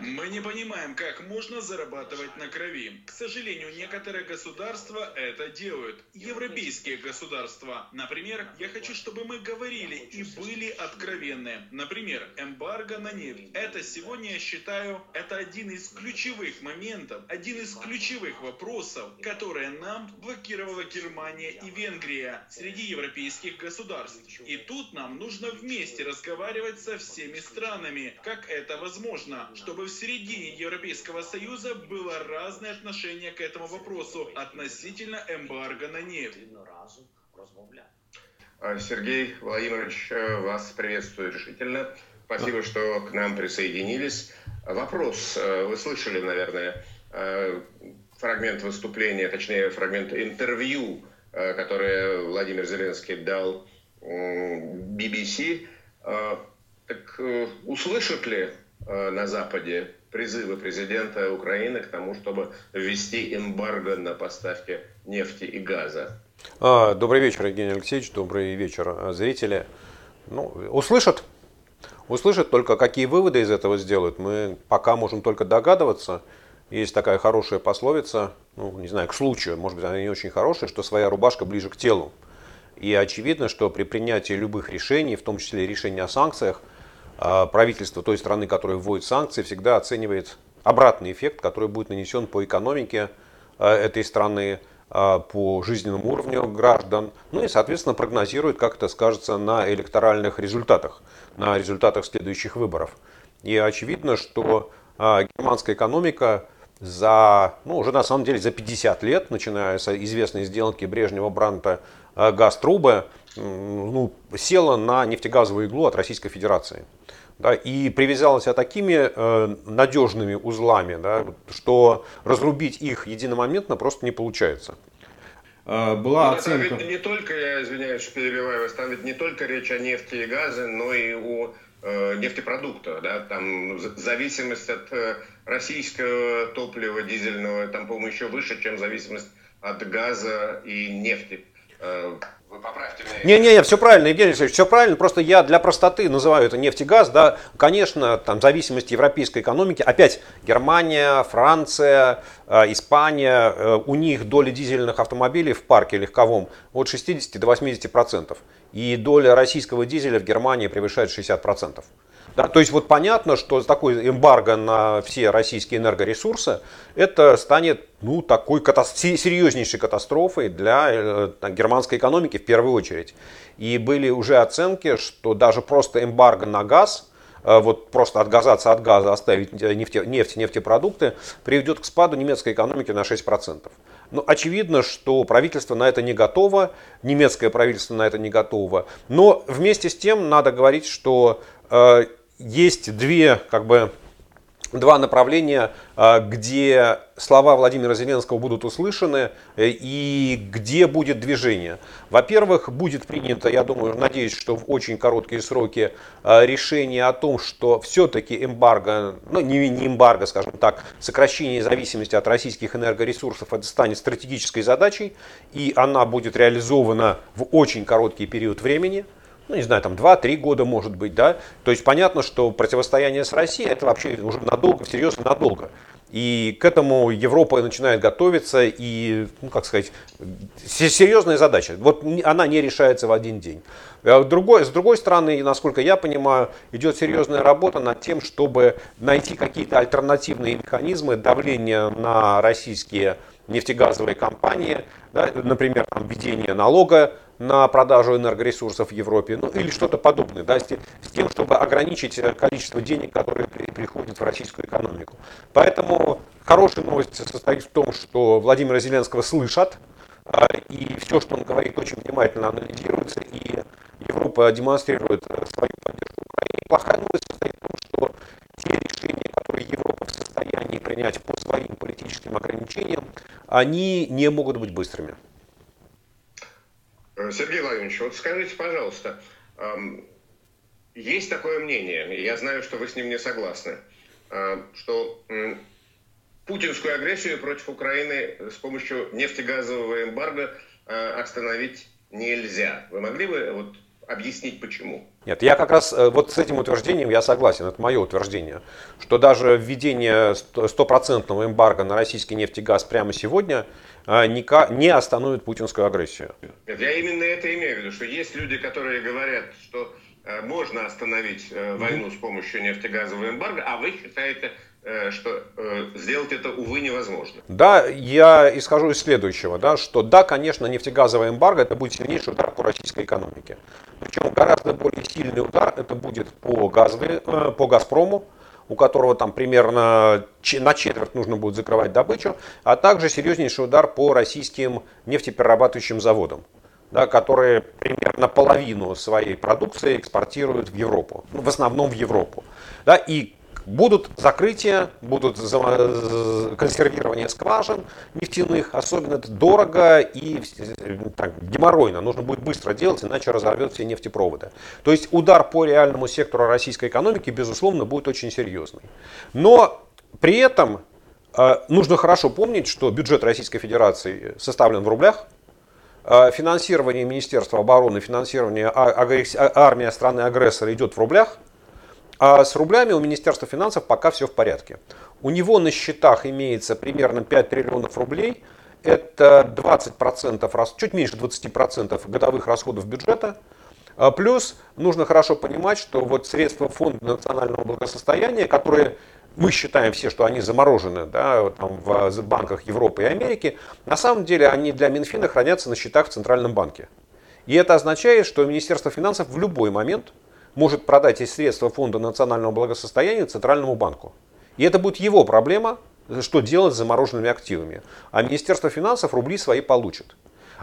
Мы не понимаем, как можно зарабатывать на крови. К сожалению, некоторые государства это делают. Европейские государства. Например, я хочу, чтобы мы говорили и были откровенны. Например, эмбарго на нефть. Это сегодня, я считаю, это один из ключевых моментов, один из ключевых вопросов, которые нам блокировала Германия и Венгрия среди европейских государств. И тут нам нужно вместе разговаривать со всеми странами, как это возможно, чтобы в середине Европейского Союза было разное отношение к этому вопросу относительно эмбарго на нефть. А, Сергей Владимирович, э, вас приветствую решительно. Спасибо, что к нам присоединились. Вопрос. Э, вы слышали, наверное, э, фрагмент выступления, точнее, фрагмент интервью, которое Владимир Зеленский дал BBC. Так услышат ли на Западе призывы президента Украины к тому, чтобы ввести эмбарго на поставки нефти и газа? А, добрый вечер, Евгений Алексеевич, добрый вечер, а, зрители. Ну, услышат, услышат только, какие выводы из этого сделают. Мы пока можем только догадываться. Есть такая хорошая пословица, ну, не знаю, к случаю, может быть, она не очень хорошая, что своя рубашка ближе к телу. И очевидно, что при принятии любых решений, в том числе решения о санкциях, правительство той страны, которая вводит санкции, всегда оценивает обратный эффект, который будет нанесен по экономике этой страны, а, по жизненному уровню граждан, ну и, соответственно, прогнозирует, как это скажется на электоральных результатах, на результатах следующих выборов. И очевидно, что а, германская экономика за, ну, уже на самом деле за 50 лет, начиная с известной сделки Брежнева-Бранта а, газ-трубы, ну, села на нефтегазовую иглу от Российской Федерации. Да, и привязалась такими э, надежными узлами, да, что разрубить их единомоментно просто не получается. Э, была но оценка... Там ведь не только, я извиняюсь, что перебиваю вас, там ведь не только речь о нефти и газе, но и о э, нефтепродуктах, да, там зависимость от э, российского топлива дизельного, там, по-моему, еще выше, чем зависимость от газа и нефти. Э, вы поправьте меня. Не-не-не, все правильно, Евгений Алексеевич, все правильно. Просто я для простоты называю это нефть и газ. Да, конечно, там зависимость европейской экономики. Опять Германия, Франция, Испания, у них доля дизельных автомобилей в парке легковом от 60 до 80 процентов. И доля российского дизеля в Германии превышает 60 процентов. Да, то есть вот понятно, что такой эмбарго на все российские энергоресурсы, это станет ну, такой катастроф, серьезнейшей катастрофой для э, германской экономики в первую очередь. И были уже оценки, что даже просто эмбарго на газ, вот просто отказаться от газа, оставить нефте, нефть, нефтепродукты, приведет к спаду немецкой экономики на 6%. Ну, очевидно, что правительство на это не готово, немецкое правительство на это не готово. Но вместе с тем надо говорить, что э, есть две, как бы, два направления, а, где слова Владимира Зеленского будут услышаны э, и где будет движение. Во-первых, будет принято, я думаю, надеюсь, что в очень короткие сроки а, решение о том, что все-таки эмбарго, ну не, не эмбарго, скажем так, сокращение зависимости от российских энергоресурсов, это станет стратегической задачей, и она будет реализована в очень короткий период времени – ну, не знаю, там 2-3 года может быть, да. То есть понятно, что противостояние с Россией это вообще уже надолго, серьезно надолго. И к этому Европа начинает готовиться, и, ну, как сказать, серьезная задача. Вот она не решается в один день. А другой, с другой стороны, насколько я понимаю, идет серьезная работа над тем, чтобы найти какие-то альтернативные механизмы давления на российские нефтегазовые компании, да, например, введение налога на продажу энергоресурсов в Европе, ну или что-то подобное, да, с, тем, чтобы ограничить э, количество денег, которые приходят в российскую экономику. Поэтому хорошая новость состоит в том, что Владимира Зеленского слышат, а, и все, что он говорит, очень внимательно анализируется, и Европа демонстрирует э, свою поддержку Украине. Плохая новость состоит в том, что те решения, которые Европа в состоянии принять по своим политическим ограничениям, они не могут быть быстрыми. Э, Сергей Владимирович, вот скажите, пожалуйста, есть такое мнение, я знаю, что вы с ним не согласны, э, что путинскую агрессию против Украины с помощью нефтегазового эмбарго э, остановить нельзя. Вы могли бы вот объяснить почему. Нет, я как раз э, вот с этим утверждением я согласен, это мое утверждение, что даже введение стопроцентного эмбарго на российский нефть и газ прямо сегодня не остановит путинскую агрессию. Я именно это имею в виду, что есть люди, которые говорят, что э, можно остановить войну с помощью нефтегазового эмбарго, а вы считаете, Э, что э, сделать это, увы, невозможно. Да, я исхожу из следующего, да, что да, конечно, нефтегазовая эмбарго это будет сильнейший удар по российской экономике. Причем гораздо более сильный удар это будет по, газовой, э, по «Газпрому», у которого там примерно на четверть нужно будет закрывать добычу, а также серьезнейший удар по российским нефтеперерабатывающим заводам да, которые примерно половину своей продукции экспортируют в Европу, ну, в основном в Европу. Да, и Будут закрытия, будут консервирование скважин нефтяных, особенно это дорого и так, геморройно. Нужно будет быстро делать, иначе разорвет все нефтепроводы. То есть удар по реальному сектору российской экономики, безусловно, будет очень серьезный. Но при этом э, нужно хорошо помнить, что бюджет Российской Федерации составлен в рублях, э, финансирование Министерства обороны, финансирование а, а, армии страны-агрессора идет в рублях – а с рублями у Министерства финансов пока все в порядке. У него на счетах имеется примерно 5 триллионов рублей. Это 20%, чуть меньше 20% годовых расходов бюджета. А плюс нужно хорошо понимать, что вот средства Фонда национального благосостояния, которые мы считаем все, что они заморожены да, там, в банках Европы и Америки, на самом деле они для Минфина хранятся на счетах в Центральном банке. И это означает, что Министерство финансов в любой момент может продать эти средства Фонда национального благосостояния Центральному банку. И это будет его проблема, что делать с замороженными активами. А Министерство финансов рубли свои получит.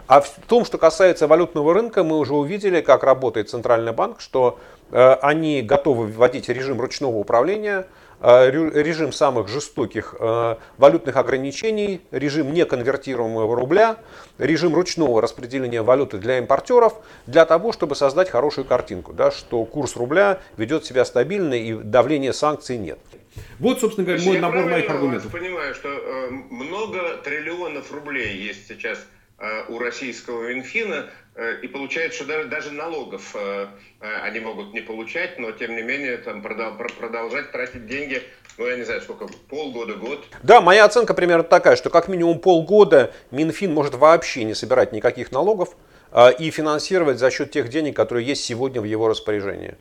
А в том, что касается валютного рынка, мы уже увидели, как работает Центральный банк, что э, они готовы вводить режим ручного управления, режим самых жестоких э, валютных ограничений, режим неконвертируемого рубля, режим ручного распределения валюты для импортеров, для того, чтобы создать хорошую картинку, да, что курс рубля ведет себя стабильно и давления санкций нет. Вот, собственно говоря, мой набор моих аргументов. Я понимаю, что э, много триллионов рублей есть сейчас Э, у российского Минфина, э, и получается, что даже, даже налогов э, они могут не получать, но тем не менее там продолжать тратить деньги, ну я не знаю сколько, полгода, год. Да, моя оценка примерно такая, что как минимум полгода Минфин может вообще не собирать никаких налогов и финансировать за счет тех денег, которые есть сегодня в его распоряжении.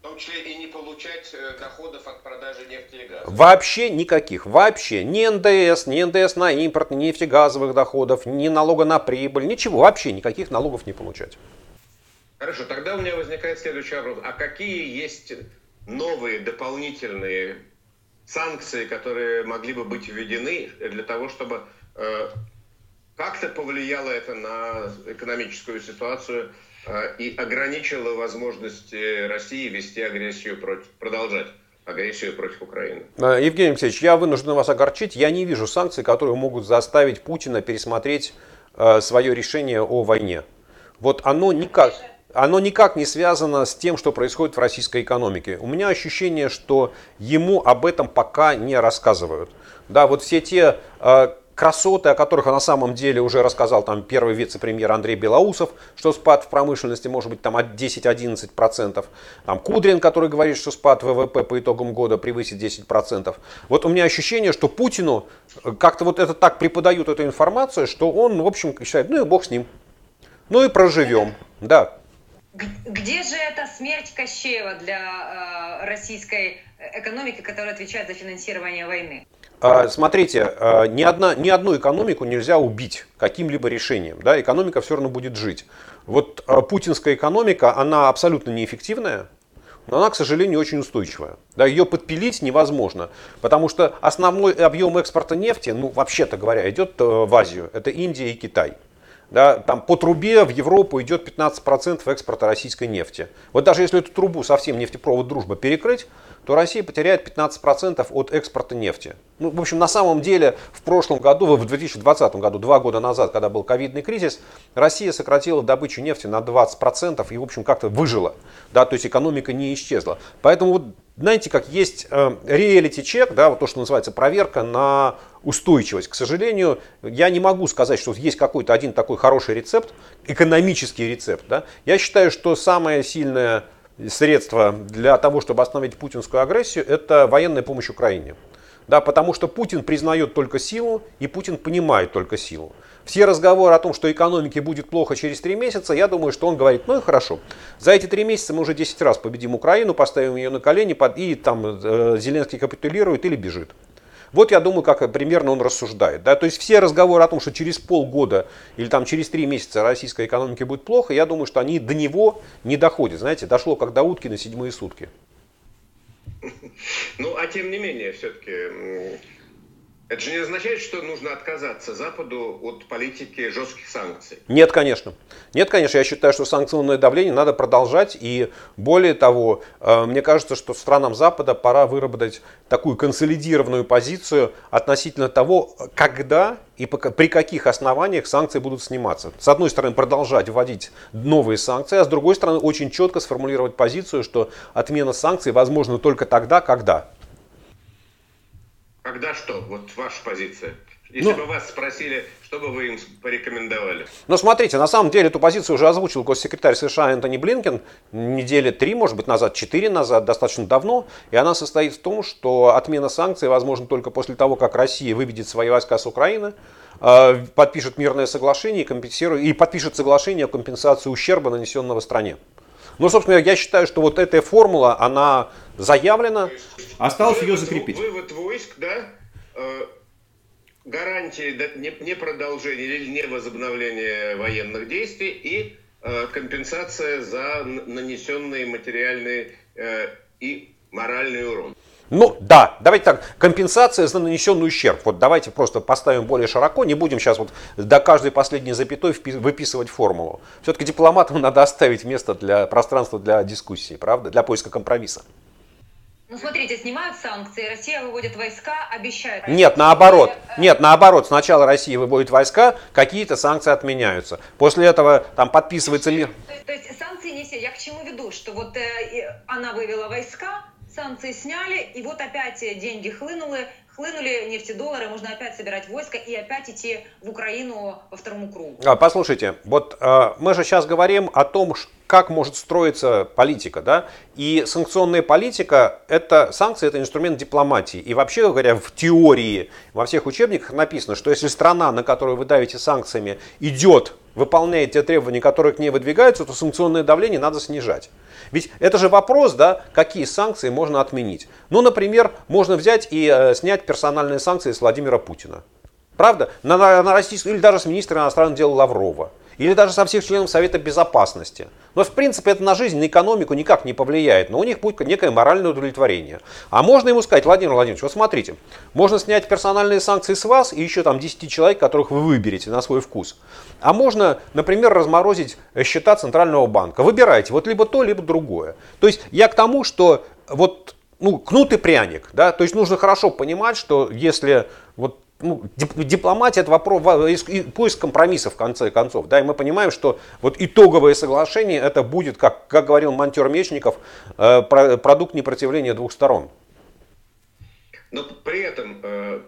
В том числе и не получать доходов от продажи нефти и газа. Вообще никаких, вообще. Ни НДС, ни НДС на импорт, ни нефтегазовых доходов, ни налога на прибыль, ничего, вообще никаких налогов не получать. Хорошо, тогда у меня возникает следующий вопрос. А какие есть новые дополнительные санкции, которые могли бы быть введены для того, чтобы э, как-то повлияло это на экономическую ситуацию э, и ограничило возможности России вести агрессию против, продолжать агрессию против Украины. Э, Евгений Алексеевич, я вынужден вас огорчить. Я не вижу санкций, которые могут заставить Путина пересмотреть э, свое решение о войне. Вот оно никак, оно никак не связано с тем, что происходит в российской экономике. У меня ощущение, что ему об этом пока не рассказывают. Да, вот все те э, красоты, о которых на самом деле уже рассказал там первый вице-премьер Андрей Белоусов, что спад в промышленности может быть там от 10-11%. Там Кудрин, который говорит, что спад ВВП по итогам года превысит 10%. Вот у меня ощущение, что Путину э, как-то вот это так преподают эту информацию, что он, в общем, считает, ну и бог с ним. Ну и проживем. Да. Где же эта смерть Кощеева для э, российской экономики, которая отвечает за финансирование войны? А, смотрите, а, ни, одна, ни одну экономику нельзя убить каким-либо решением. Да? Экономика все равно будет жить. Вот а, путинская экономика, она абсолютно неэффективная, но она, к сожалению, очень устойчивая. Да, ее подпилить невозможно, потому что основной объем экспорта нефти, ну, вообще-то говоря, идет э, в Азию. Это Индия и Китай. Да, там по трубе в Европу идет 15% экспорта российской нефти. Вот даже если эту трубу совсем нефтепровод «Дружба» перекрыть, то Россия потеряет 15% от экспорта нефти. Ну, в общем, на самом деле, в прошлом году, в 2020 году, два года назад, когда был ковидный кризис, Россия сократила добычу нефти на 20% и, в общем, как-то выжила. Да, то есть экономика не исчезла. Поэтому вот знаете, как есть реалити-чек, да, вот то, что называется проверка на устойчивость. К сожалению, я не могу сказать, что есть какой-то один такой хороший рецепт, экономический рецепт. Да. Я считаю, что самое сильное средство для того, чтобы остановить путинскую агрессию, это военная помощь Украине. Да, потому что Путин признает только силу, и Путин понимает только силу. Все разговоры о том, что экономике будет плохо через три месяца, я думаю, что он говорит, ну и хорошо, за эти три месяца мы уже 10 раз победим Украину, поставим ее на колени, и там э, Зеленский капитулирует или бежит. Вот я думаю, как примерно он рассуждает. Да? То есть все разговоры о том, что через полгода или там через три месяца российской экономике будет плохо, я думаю, что они до него не доходят. Знаете, дошло как до утки на седьмые сутки. Ну, а тем не менее, все-таки это же не означает, что нужно отказаться Западу от политики жестких санкций. Нет, конечно. Нет, конечно. Я считаю, что санкционное давление надо продолжать. И более того, э, мне кажется, что странам Запада пора выработать такую консолидированную позицию относительно того, когда и при каких основаниях санкции будут сниматься. С одной стороны, продолжать вводить новые санкции, а с другой стороны, очень четко сформулировать позицию, что отмена санкций возможна только тогда, когда когда что? Вот ваша позиция. Если ну, бы вас спросили, что бы вы им порекомендовали? Ну, смотрите, на самом деле эту позицию уже озвучил госсекретарь США Энтони Блинкен недели три, может быть, назад, четыре назад, достаточно давно. И она состоит в том, что отмена санкций возможна только после того, как Россия выведет свои войска с Украины, э, подпишет мирное соглашение и, компенсирует, и подпишет соглашение о компенсации ущерба, нанесенного стране. Ну, собственно, я считаю, что вот эта формула, она заявлена. Осталось ее закрепить. Вывод войск, да, э, гарантии не продолжения или не возобновления военных действий и э, компенсация за нанесенные материальные э, и моральный урон. Ну да, давайте так, компенсация за нанесенный ущерб. Вот давайте просто поставим более широко, не будем сейчас вот до каждой последней запятой выписывать формулу. Все-таки дипломатам надо оставить место для пространства для дискуссии, правда, для поиска компромисса. Ну смотрите, снимают санкции, Россия выводит войска, обещает. Нет, наоборот. Нет, наоборот. Сначала Россия выводит войска, какие-то санкции отменяются. После этого там подписывается мир. То, то есть санкции не все. Я к чему веду, что вот э, она вывела войска, санкции сняли, и вот опять деньги хлынули, хлынули нефтедоллары, можно опять собирать войска и опять идти в Украину по второму кругу. А, послушайте, вот э, мы же сейчас говорим о том, как может строиться политика, да, и санкционная политика, это санкции, это инструмент дипломатии. И вообще говоря, в теории, во всех учебниках написано, что если страна, на которую вы давите санкциями, идет, выполняет те требования, которые к ней выдвигаются, то санкционное давление надо снижать. Ведь это же вопрос, да, какие санкции можно отменить. Ну, например, можно взять и э, снять персональные санкции с Владимира Путина. Правда? На, на, на российскую, или даже с министра иностранных дел Лаврова. Или даже со всех членов Совета Безопасности. Но в принципе это на жизнь, на экономику никак не повлияет. Но у них будет некое моральное удовлетворение. А можно ему сказать, Владимир Владимирович, вот смотрите, можно снять персональные санкции с вас и еще там 10 человек, которых вы выберете на свой вкус. А можно, например, разморозить счета Центрального банка. Выбирайте, вот либо то, либо другое. То есть я к тому, что вот ну, кнут и пряник, да, то есть нужно хорошо понимать, что если вот ну, дипломатия это вопрос, поиск компромиссов в конце концов. Да, и мы понимаем, что вот итоговое соглашение это будет, как, как говорил Монтер Мечников, э, продукт непротивления двух сторон. Но при этом, э,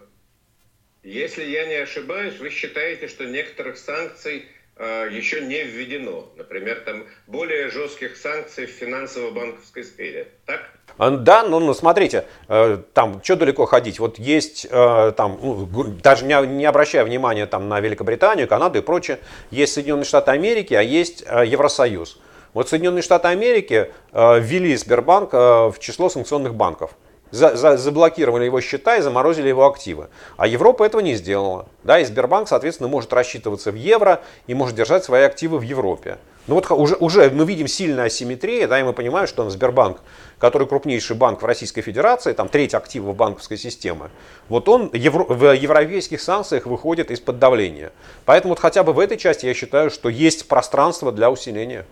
если я не ошибаюсь, вы считаете, что некоторых санкций еще не введено. Например, там более жестких санкций в финансово-банковской сфере. Так? Да, ну, ну смотрите, э, там, что далеко ходить, вот есть э, там, ну, даже не, не обращая внимания там на Великобританию, Канаду и прочее, есть Соединенные Штаты Америки, а есть э, Евросоюз. Вот Соединенные Штаты Америки ввели Сбербанк в число санкционных банков. За, за, заблокировали его счета и заморозили его активы. А Европа этого не сделала. Да, и Сбербанк, соответственно, может рассчитываться в евро и может держать свои активы в Европе. Ну вот уже, уже мы видим сильная асимметрия, да, и мы понимаем, что Сбербанк, который крупнейший банк в Российской Федерации, там треть активов банковской системы, вот он евро, в европейских санкциях выходит из-под давления. Поэтому вот хотя бы в этой части я считаю, что есть пространство для усиления.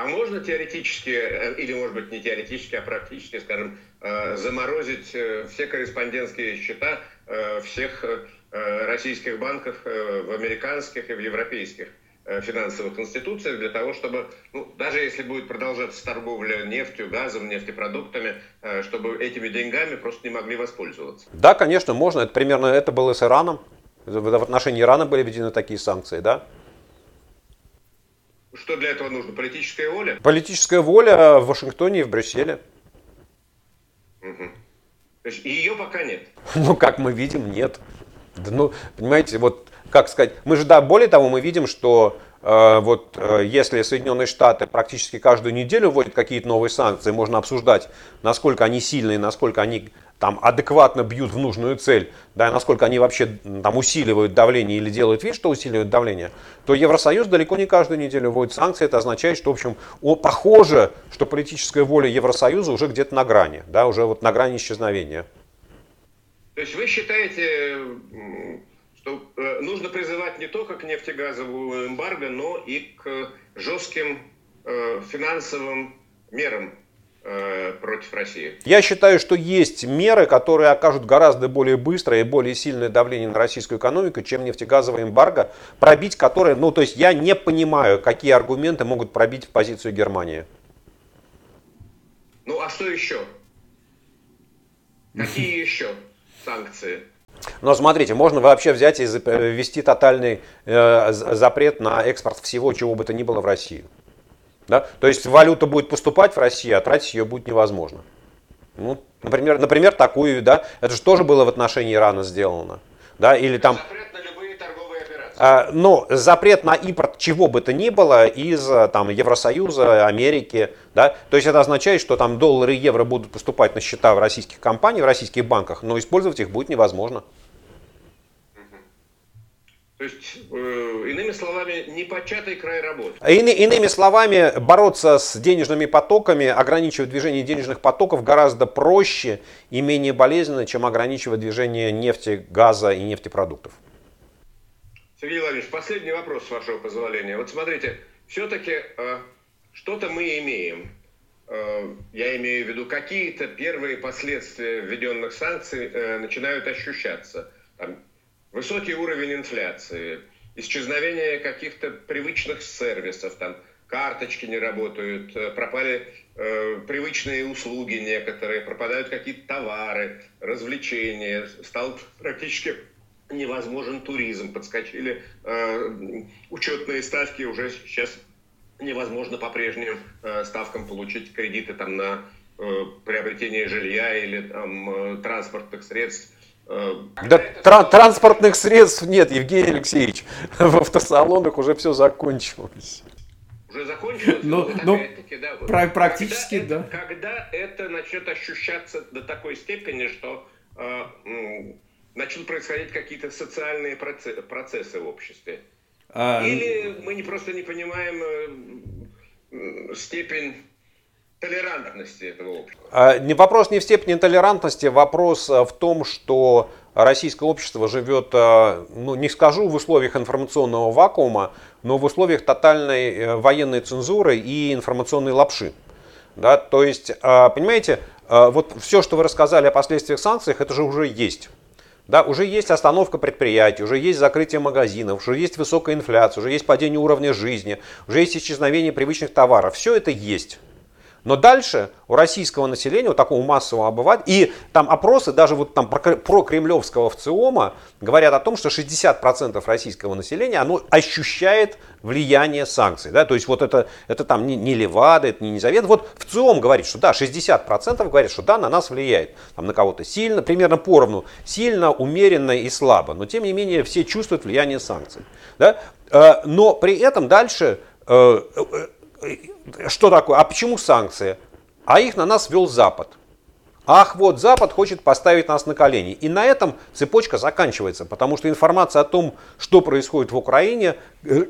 А можно теоретически, э, или может быть не теоретически, а практически, скажем, э, заморозить э, все корреспондентские счета всех российских банков в американских и в европейских финансовых институциях для того, чтобы, ну, даже если будет продолжаться торговля нефтью, газом, нефтепродуктами, чтобы этими деньгами просто не могли воспользоваться. Да, конечно, можно. Это примерно это было с Ираном. В отношении Ирана были введены такие санкции, да? Что для этого нужно? Политическая воля? Политическая воля в Вашингтоне и в Брюсселе. Угу. То есть ее пока нет? Ну, как мы видим, нет. Да, ну, понимаете, вот, как сказать, мы же, да, более того, мы видим, что вот э, если Соединенные Штаты практически каждую неделю вводят какие-то новые санкции, можно обсуждать, насколько они сильные, насколько они там адекватно бьют в нужную цель, да, насколько они вообще там усиливают давление или делают вид, что усиливают давление, то Евросоюз далеко не каждую неделю вводит санкции. Это означает, что, в общем, о, похоже, что политическая воля Евросоюза уже где-то на грани, да, уже вот на грани исчезновения. То есть вы считаете, что э, нужно призывать не только к нефтегазовому эмбарго, но и к жестким э, финансовым мерам Э, против России? Я считаю, что есть меры, которые окажут гораздо более быстрое и более сильное давление на российскую экономику, чем нефтегазовая эмбарго, пробить которые, ну то есть я не понимаю, какие аргументы могут пробить в позицию Германии. Ну а что еще? Какие еще санкции? Но смотрите, можно вообще взять и ввести тотальный э, запрет на экспорт всего, чего бы то ни было в Россию. Да? То есть валюта будет поступать в Россию, а тратить ее будет невозможно. Ну, например, например, такую, да, это же тоже было в отношении Ирана сделано. Да, или там... Запрет на любые торговые операции. А, ну, запрет на импорт чего бы то ни было из там, Евросоюза, Америки. Да? То есть это означает, что там доллары и евро будут поступать на счета в российских компаниях, в российских банках, но использовать их будет невозможно. То есть, э, иными словами, непочатый край работы. Ины, иными словами, бороться с денежными потоками, ограничивать движение денежных потоков гораздо проще и менее болезненно, чем ограничивать движение нефти, газа и нефтепродуктов. Сергей Владимирович, последний вопрос, с вашего позволения. Вот смотрите, все-таки э, что-то мы имеем. Э, я имею в виду, какие-то первые последствия введенных санкций э, начинают ощущаться. Там, высокий уровень инфляции, исчезновение каких-то привычных сервисов, там карточки не работают, пропали привычные услуги некоторые, пропадают какие-то товары, развлечения, стал практически невозможен туризм, подскочили э, учетные ставки, уже сейчас невозможно по прежним э, ставкам получить кредиты там на э, приобретение жилья или там, э, транспортных средств Э, да тра- транспортных средств нет, Евгений Алексеевич. В автосалонах уже все закончилось. Уже закончилось? Но, ну, ну, да, вот. практически, когда да. Это, когда это начнет ощущаться до такой степени, что э, начнут происходить какие-то социальные процессы, процессы в обществе? А... Или мы не просто не понимаем э, степень толерантности этого общества? А, не вопрос не в степени толерантности, вопрос а, в том, что российское общество живет, а, ну не скажу в условиях информационного вакуума, но в условиях тотальной э, военной цензуры и информационной лапши. Да, то есть, понимаете, вот все, что вы рассказали о последствиях санкций, это же уже есть. Да, уже есть остановка предприятий, уже есть закрытие магазинов, уже есть высокая инфляция, уже есть падение уровня жизни, уже есть исчезновение привычных товаров. Все это есть. Но дальше у российского населения, у такого массового обывателя, и там опросы даже вот там про, про кремлевского ВЦИОМа говорят о том, что 60% российского населения, оно ощущает влияние санкций. Да? То есть вот это, это там не, не Левада, это не Низавет. Вот ВЦИОМ говорит, что да, 60% говорят, что да, на нас влияет. Там на кого-то сильно, примерно поровну, сильно, умеренно и слабо. Но тем не менее все чувствуют влияние санкций. Да? Э, но при этом дальше э, э, что такое? А почему санкции? А их на нас вел Запад. Ах, вот Запад хочет поставить нас на колени. И на этом цепочка заканчивается, потому что информация о том, что происходит в Украине, э,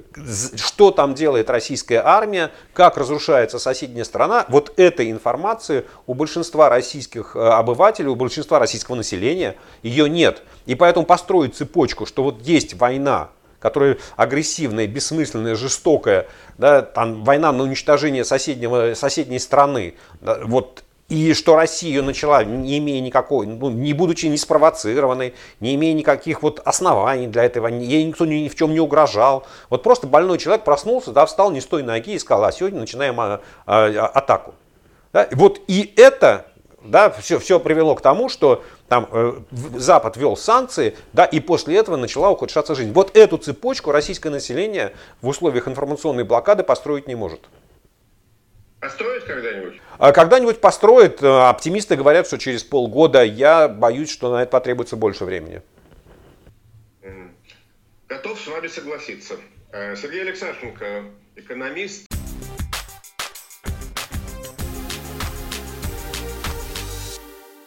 что там делает российская армия, как разрушается соседняя страна, вот этой информации у большинства российских э, обывателей, у большинства российского населения ее нет. И поэтому построить цепочку, что вот есть война, которая агрессивная, бессмысленная, жестокая, да, там, война на уничтожение соседнего, соседней страны, да, вот и что Россия начала, не имея никакой, ну, не будучи не спровоцированной, не имея никаких вот оснований для этого, ей никто ни, ни в чем не угрожал. Вот просто больной человек проснулся, да, встал не с той ноги и сказал, а сегодня начинаем а, а, атаку. Да? Вот и это да, все, все привело к тому, что там э, Запад ввел санкции, да, и после этого начала ухудшаться жизнь. Вот эту цепочку российское население в условиях информационной блокады построить не может. Построить когда-нибудь? А когда-нибудь построит. Э, оптимисты говорят, что через полгода. Я боюсь, что на это потребуется больше времени. Готов с вами согласиться. Э, Сергей Алексашенко, экономист,